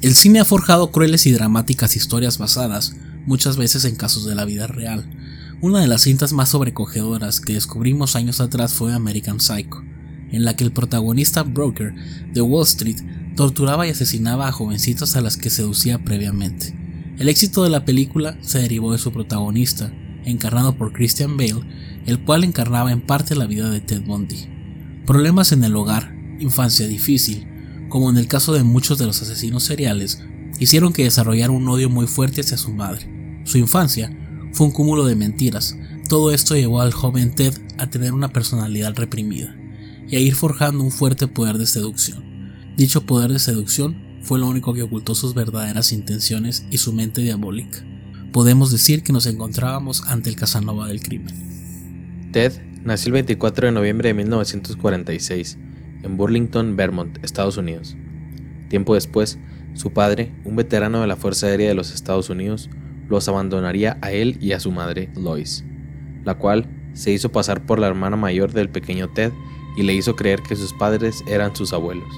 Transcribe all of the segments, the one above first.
El cine ha forjado crueles y dramáticas historias basadas, muchas veces en casos de la vida real. Una de las cintas más sobrecogedoras que descubrimos años atrás fue American Psycho, en la que el protagonista broker de Wall Street torturaba y asesinaba a jovencitas a las que seducía previamente. El éxito de la película se derivó de su protagonista, encarnado por Christian Bale, el cual encarnaba en parte la vida de Ted Bundy. Problemas en el hogar, infancia difícil, como en el caso de muchos de los asesinos seriales, hicieron que desarrollara un odio muy fuerte hacia su madre. Su infancia fue un cúmulo de mentiras. Todo esto llevó al joven Ted a tener una personalidad reprimida y a ir forjando un fuerte poder de seducción. Dicho poder de seducción fue lo único que ocultó sus verdaderas intenciones y su mente diabólica. Podemos decir que nos encontrábamos ante el Casanova del crimen. Ted nació el 24 de noviembre de 1946 en Burlington, Vermont, Estados Unidos. Tiempo después, su padre, un veterano de la Fuerza Aérea de los Estados Unidos, los abandonaría a él y a su madre, Lois, la cual se hizo pasar por la hermana mayor del pequeño Ted y le hizo creer que sus padres eran sus abuelos.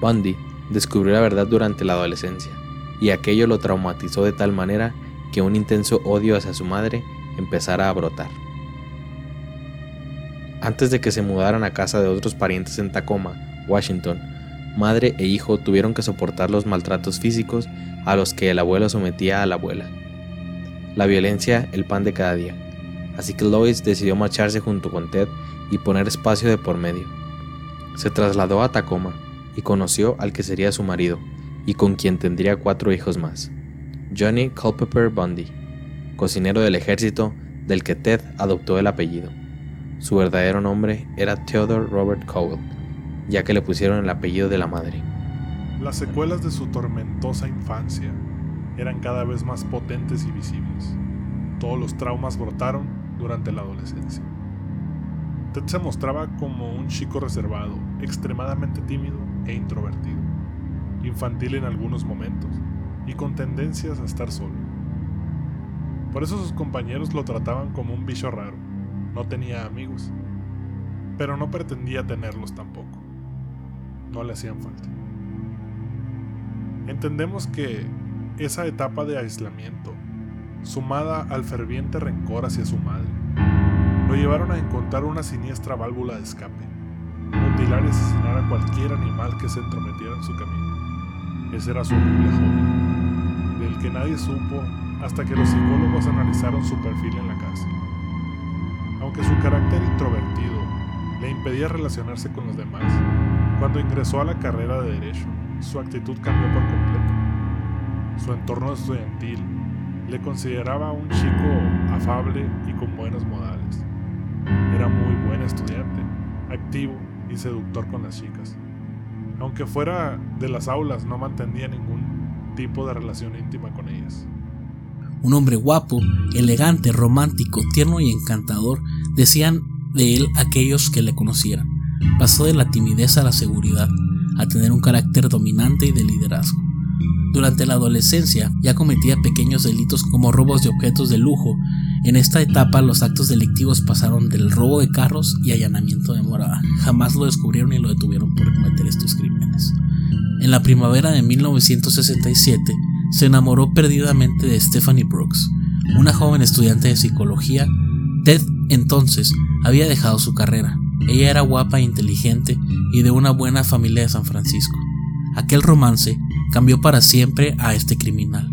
Bundy descubrió la verdad durante la adolescencia, y aquello lo traumatizó de tal manera que un intenso odio hacia su madre empezara a brotar. Antes de que se mudaran a casa de otros parientes en Tacoma, Washington, madre e hijo tuvieron que soportar los maltratos físicos a los que el abuelo sometía a la abuela. La violencia, el pan de cada día. Así que Lois decidió marcharse junto con Ted y poner espacio de por medio. Se trasladó a Tacoma y conoció al que sería su marido y con quien tendría cuatro hijos más. Johnny Culpeper Bundy, cocinero del ejército del que Ted adoptó el apellido. Su verdadero nombre era Theodore Robert Cowell, ya que le pusieron el apellido de la madre. Las secuelas de su tormentosa infancia eran cada vez más potentes y visibles. Todos los traumas brotaron durante la adolescencia. Ted se mostraba como un chico reservado, extremadamente tímido e introvertido, infantil en algunos momentos y con tendencias a estar solo. Por eso sus compañeros lo trataban como un bicho raro, no tenía amigos, pero no pretendía tenerlos tampoco. No le hacían falta. Entendemos que esa etapa de aislamiento, sumada al ferviente rencor hacia su madre, lo llevaron a encontrar una siniestra válvula de escape, mutilar y asesinar a cualquier animal que se entrometiera en su camino. Ese era su horrible hobby, del que nadie supo hasta que los psicólogos analizaron su perfil en la cárcel. Aunque su carácter introvertido le impedía relacionarse con los demás, cuando ingresó a la carrera de Derecho, su actitud cambió por completo. Su entorno estudiantil le consideraba un chico afable y con buenos modales. Era muy buen estudiante, activo y seductor con las chicas. Aunque fuera de las aulas no mantenía ningún tipo de relación íntima con ellas. Un hombre guapo, elegante, romántico, tierno y encantador, decían de él aquellos que le conocieran. Pasó de la timidez a la seguridad, a tener un carácter dominante y de liderazgo. Durante la adolescencia ya cometía pequeños delitos como robos de objetos de lujo. En esta etapa los actos delictivos pasaron del robo de carros y allanamiento de morada. Jamás lo descubrieron y lo detuvieron por cometer estos crímenes. En la primavera de 1967 se enamoró perdidamente de Stephanie Brooks, una joven estudiante de psicología. Ted entonces había dejado su carrera. Ella era guapa e inteligente y de una buena familia de San Francisco. Aquel romance cambió para siempre a este criminal,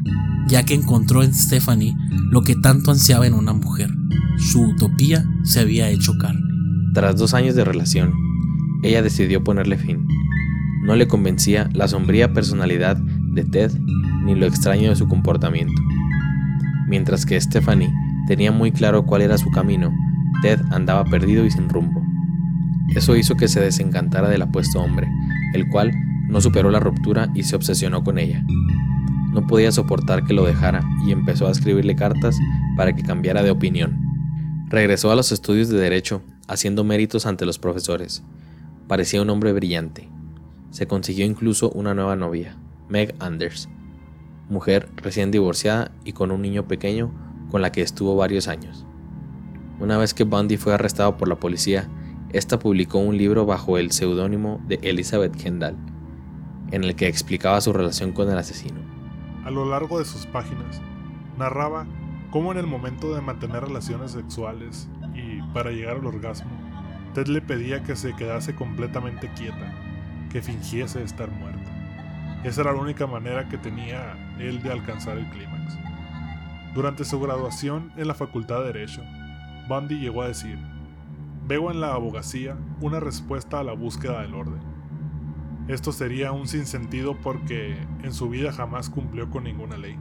ya que encontró en Stephanie lo que tanto ansiaba en una mujer. Su utopía se había hecho carne. Tras dos años de relación, ella decidió ponerle fin. No le convencía la sombría personalidad de Ted ni lo extraño de su comportamiento. Mientras que Stephanie tenía muy claro cuál era su camino, Ted andaba perdido y sin rumbo. Eso hizo que se desencantara del apuesto hombre, el cual no superó la ruptura y se obsesionó con ella. No podía soportar que lo dejara y empezó a escribirle cartas para que cambiara de opinión. Regresó a los estudios de derecho, haciendo méritos ante los profesores. Parecía un hombre brillante. Se consiguió incluso una nueva novia, Meg Anders, mujer recién divorciada y con un niño pequeño con la que estuvo varios años. Una vez que Bundy fue arrestado por la policía, esta publicó un libro bajo el seudónimo de Elizabeth Kendall, en el que explicaba su relación con el asesino. A lo largo de sus páginas, narraba cómo en el momento de mantener relaciones sexuales y para llegar al orgasmo, Ted le pedía que se quedase completamente quieta, que fingiese estar muerta. Esa era la única manera que tenía él de alcanzar el clímax. Durante su graduación en la Facultad de Derecho, Bundy llegó a decir, veo en la abogacía una respuesta a la búsqueda del orden. Esto sería un sinsentido porque en su vida jamás cumplió con ninguna ley.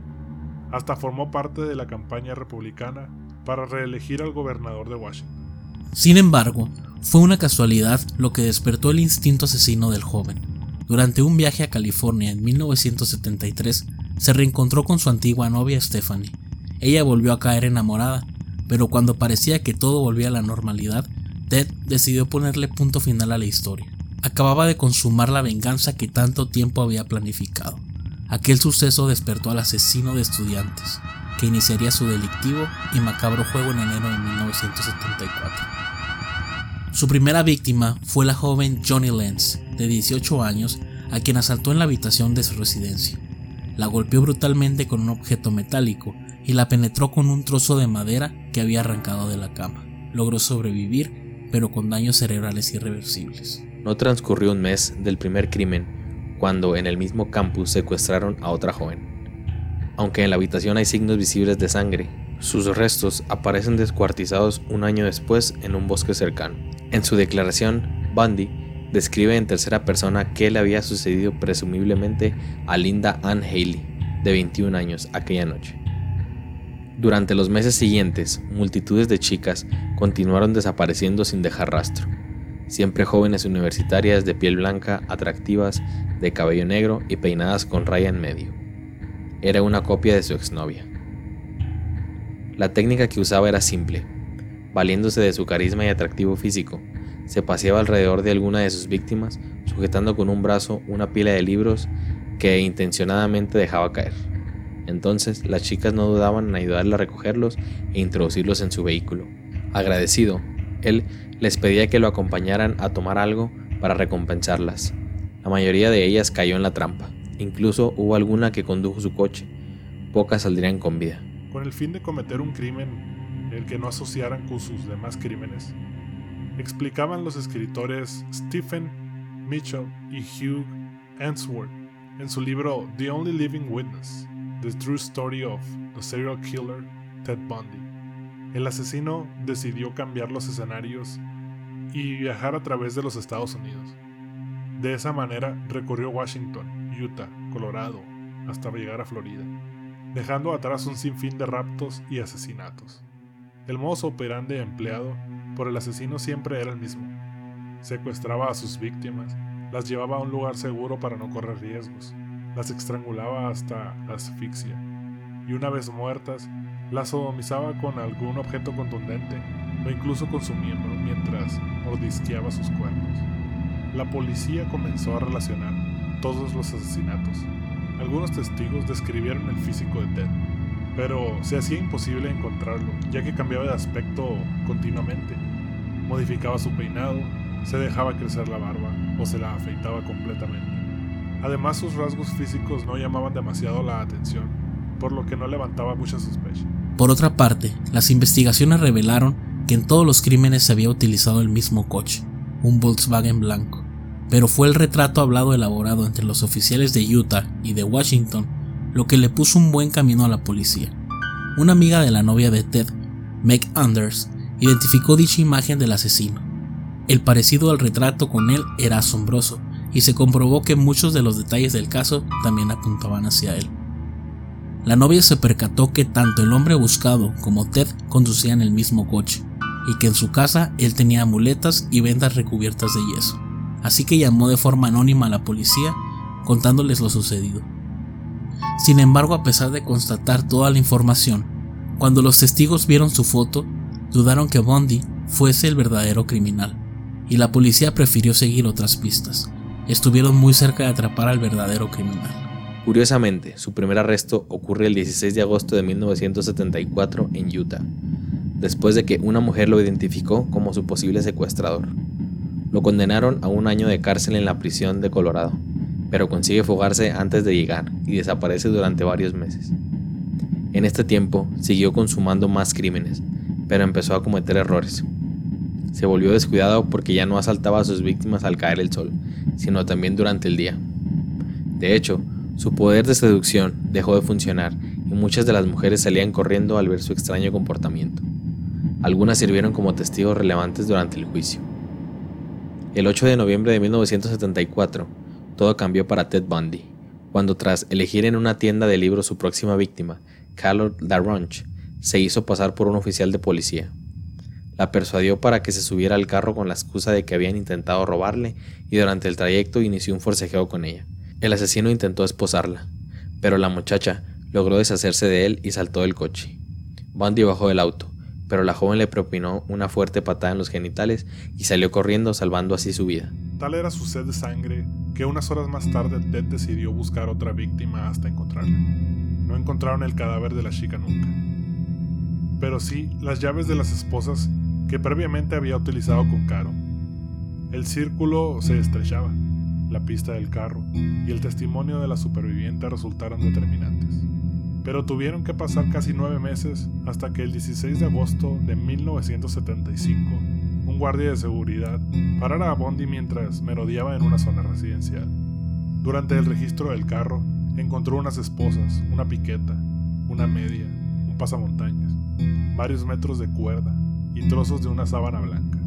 Hasta formó parte de la campaña republicana para reelegir al gobernador de Washington. Sin embargo, fue una casualidad lo que despertó el instinto asesino del joven. Durante un viaje a California en 1973, se reencontró con su antigua novia Stephanie. Ella volvió a caer enamorada, pero cuando parecía que todo volvía a la normalidad, Ted decidió ponerle punto final a la historia. Acababa de consumar la venganza que tanto tiempo había planificado. Aquel suceso despertó al asesino de estudiantes, que iniciaría su delictivo y macabro juego en enero de 1974. Su primera víctima fue la joven Johnny Lenz, de 18 años, a quien asaltó en la habitación de su residencia. La golpeó brutalmente con un objeto metálico y la penetró con un trozo de madera que había arrancado de la cama. Logró sobrevivir, pero con daños cerebrales irreversibles. No transcurrió un mes del primer crimen cuando en el mismo campus secuestraron a otra joven. Aunque en la habitación hay signos visibles de sangre, sus restos aparecen descuartizados un año después en un bosque cercano. En su declaración, Bundy describe en tercera persona qué le había sucedido presumiblemente a Linda Ann Haley, de 21 años, aquella noche. Durante los meses siguientes, multitudes de chicas continuaron desapareciendo sin dejar rastro siempre jóvenes universitarias de piel blanca, atractivas, de cabello negro y peinadas con raya en medio. Era una copia de su exnovia. La técnica que usaba era simple. Valiéndose de su carisma y atractivo físico, se paseaba alrededor de alguna de sus víctimas, sujetando con un brazo una pila de libros que intencionadamente dejaba caer. Entonces las chicas no dudaban en ayudarle a recogerlos e introducirlos en su vehículo. Agradecido, él les pedía que lo acompañaran a tomar algo para recompensarlas. La mayoría de ellas cayó en la trampa, incluso hubo alguna que condujo su coche, pocas saldrían con vida. Con el fin de cometer un crimen el que no asociaran con sus demás crímenes, explicaban los escritores Stephen Mitchell y Hugh Answorth en su libro The Only Living Witness, The True Story of the Serial Killer Ted Bundy. El asesino decidió cambiar los escenarios y viajar a través de los Estados Unidos. De esa manera recorrió Washington, Utah, Colorado, hasta llegar a Florida, dejando atrás un sinfín de raptos y asesinatos. El modo operandi empleado por el asesino siempre era el mismo. Secuestraba a sus víctimas, las llevaba a un lugar seguro para no correr riesgos, las estrangulaba hasta la asfixia, y una vez muertas, la sodomizaba con algún objeto contundente o incluso con su miembro mientras mordisqueaba sus cuerpos. La policía comenzó a relacionar todos los asesinatos. Algunos testigos describieron el físico de Ted, pero se hacía imposible encontrarlo, ya que cambiaba de aspecto continuamente. Modificaba su peinado, se dejaba crecer la barba o se la afeitaba completamente. Además sus rasgos físicos no llamaban demasiado la atención, por lo que no levantaba mucha sospecha. Por otra parte, las investigaciones revelaron que en todos los crímenes se había utilizado el mismo coche, un Volkswagen blanco, pero fue el retrato hablado elaborado entre los oficiales de Utah y de Washington lo que le puso un buen camino a la policía. Una amiga de la novia de Ted, Meg Anders, identificó dicha imagen del asesino. El parecido al retrato con él era asombroso y se comprobó que muchos de los detalles del caso también apuntaban hacia él. La novia se percató que tanto el hombre buscado como Ted conducían el mismo coche, y que en su casa él tenía muletas y vendas recubiertas de yeso. Así que llamó de forma anónima a la policía contándoles lo sucedido. Sin embargo, a pesar de constatar toda la información, cuando los testigos vieron su foto, dudaron que Bondi fuese el verdadero criminal, y la policía prefirió seguir otras pistas. Estuvieron muy cerca de atrapar al verdadero criminal. Curiosamente, su primer arresto ocurre el 16 de agosto de 1974 en Utah, después de que una mujer lo identificó como su posible secuestrador. Lo condenaron a un año de cárcel en la prisión de Colorado, pero consigue fugarse antes de llegar y desaparece durante varios meses. En este tiempo siguió consumando más crímenes, pero empezó a cometer errores. Se volvió descuidado porque ya no asaltaba a sus víctimas al caer el sol, sino también durante el día. De hecho, su poder de seducción dejó de funcionar y muchas de las mujeres salían corriendo al ver su extraño comportamiento. Algunas sirvieron como testigos relevantes durante el juicio. El 8 de noviembre de 1974, todo cambió para Ted Bundy, cuando tras elegir en una tienda de libros su próxima víctima, Carol Darronch, se hizo pasar por un oficial de policía. La persuadió para que se subiera al carro con la excusa de que habían intentado robarle y durante el trayecto inició un forcejeo con ella. El asesino intentó esposarla, pero la muchacha logró deshacerse de él y saltó del coche. Bundy bajó del auto, pero la joven le propinó una fuerte patada en los genitales y salió corriendo salvando así su vida. Tal era su sed de sangre que unas horas más tarde Ted decidió buscar otra víctima hasta encontrarla. No encontraron el cadáver de la chica nunca, pero sí las llaves de las esposas que previamente había utilizado con Caro. El círculo se estrechaba, la pista del carro y el testimonio de la superviviente resultaron determinantes. Pero tuvieron que pasar casi nueve meses hasta que el 16 de agosto de 1975 un guardia de seguridad parara a Bondi mientras merodeaba en una zona residencial. Durante el registro del carro, encontró unas esposas, una piqueta, una media, un pasamontañas, varios metros de cuerda y trozos de una sábana blanca.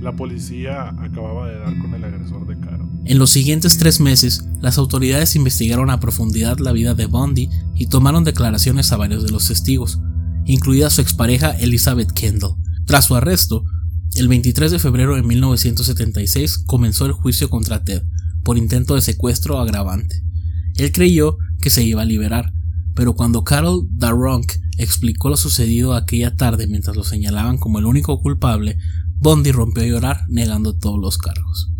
La policía acababa de dar con el agresor de Caro. En los siguientes tres meses, las autoridades investigaron a profundidad la vida de Bondi y tomaron declaraciones a varios de los testigos, incluida su expareja Elizabeth Kendall. Tras su arresto, el 23 de febrero de 1976 comenzó el juicio contra Ted por intento de secuestro agravante. Él creyó que se iba a liberar, pero cuando Carol Darronk explicó lo sucedido aquella tarde mientras lo señalaban como el único culpable, Bondi rompió a llorar negando todos los cargos.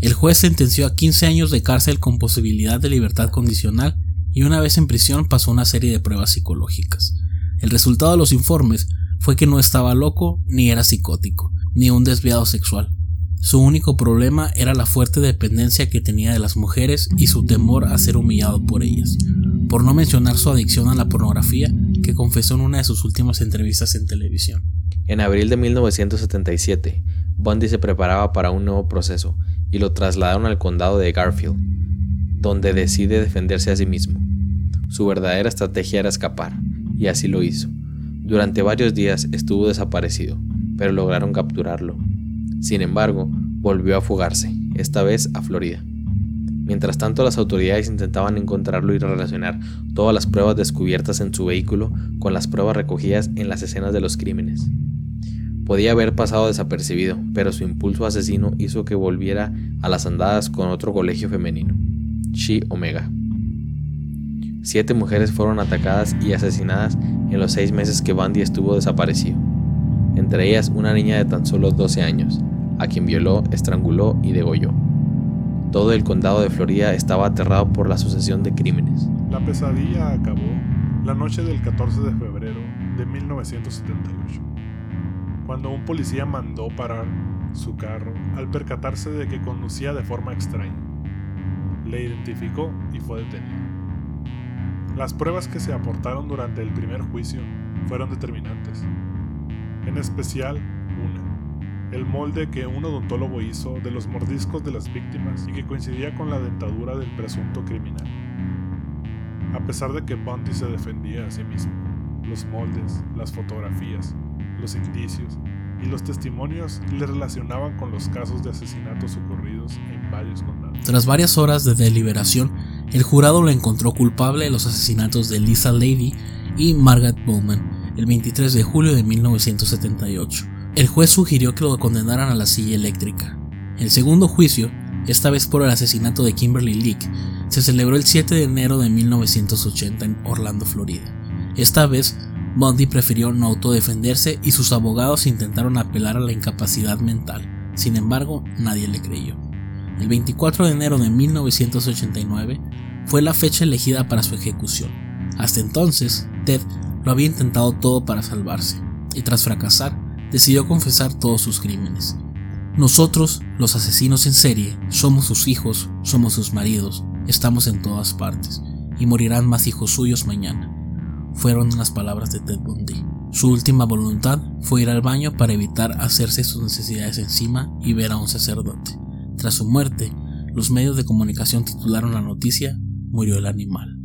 El juez sentenció a 15 años de cárcel con posibilidad de libertad condicional y una vez en prisión pasó una serie de pruebas psicológicas. El resultado de los informes fue que no estaba loco ni era psicótico, ni un desviado sexual. Su único problema era la fuerte dependencia que tenía de las mujeres y su temor a ser humillado por ellas, por no mencionar su adicción a la pornografía que confesó en una de sus últimas entrevistas en televisión. En abril de 1977, Bundy se preparaba para un nuevo proceso y lo trasladaron al condado de Garfield, donde decide defenderse a sí mismo. Su verdadera estrategia era escapar, y así lo hizo. Durante varios días estuvo desaparecido, pero lograron capturarlo. Sin embargo, volvió a fugarse, esta vez a Florida. Mientras tanto, las autoridades intentaban encontrarlo y relacionar todas las pruebas descubiertas en su vehículo con las pruebas recogidas en las escenas de los crímenes. Podía haber pasado desapercibido, pero su impulso asesino hizo que volviera a las andadas con otro colegio femenino, Chi Omega. Siete mujeres fueron atacadas y asesinadas en los seis meses que Bundy estuvo desaparecido entre ellas una niña de tan solo 12 años, a quien violó, estranguló y degolló. Todo el condado de Florida estaba aterrado por la sucesión de crímenes. La pesadilla acabó la noche del 14 de febrero de 1978, cuando un policía mandó parar su carro al percatarse de que conducía de forma extraña. Le identificó y fue detenido. Las pruebas que se aportaron durante el primer juicio fueron determinantes en especial el molde que un odontólogo hizo de los mordiscos de las víctimas y que coincidía con la dentadura del presunto criminal. A pesar de que Bundy se defendía a sí mismo, los moldes, las fotografías, los indicios y los testimonios le relacionaban con los casos de asesinatos ocurridos en varios condados. Tras varias horas de deliberación, el jurado lo encontró culpable de los asesinatos de Lisa Lady y Margaret Bowman, el 23 de julio de 1978. El juez sugirió que lo condenaran a la silla eléctrica. El segundo juicio, esta vez por el asesinato de Kimberly Leak, se celebró el 7 de enero de 1980 en Orlando, Florida. Esta vez, Bundy prefirió no autodefenderse y sus abogados intentaron apelar a la incapacidad mental. Sin embargo, nadie le creyó. El 24 de enero de 1989 fue la fecha elegida para su ejecución. Hasta entonces, Ted lo había intentado todo para salvarse, y tras fracasar, decidió confesar todos sus crímenes. Nosotros, los asesinos en serie, somos sus hijos, somos sus maridos, estamos en todas partes, y morirán más hijos suyos mañana. Fueron las palabras de Ted Bundy. Su última voluntad fue ir al baño para evitar hacerse sus necesidades encima y ver a un sacerdote. Tras su muerte, los medios de comunicación titularon la noticia Murió el animal.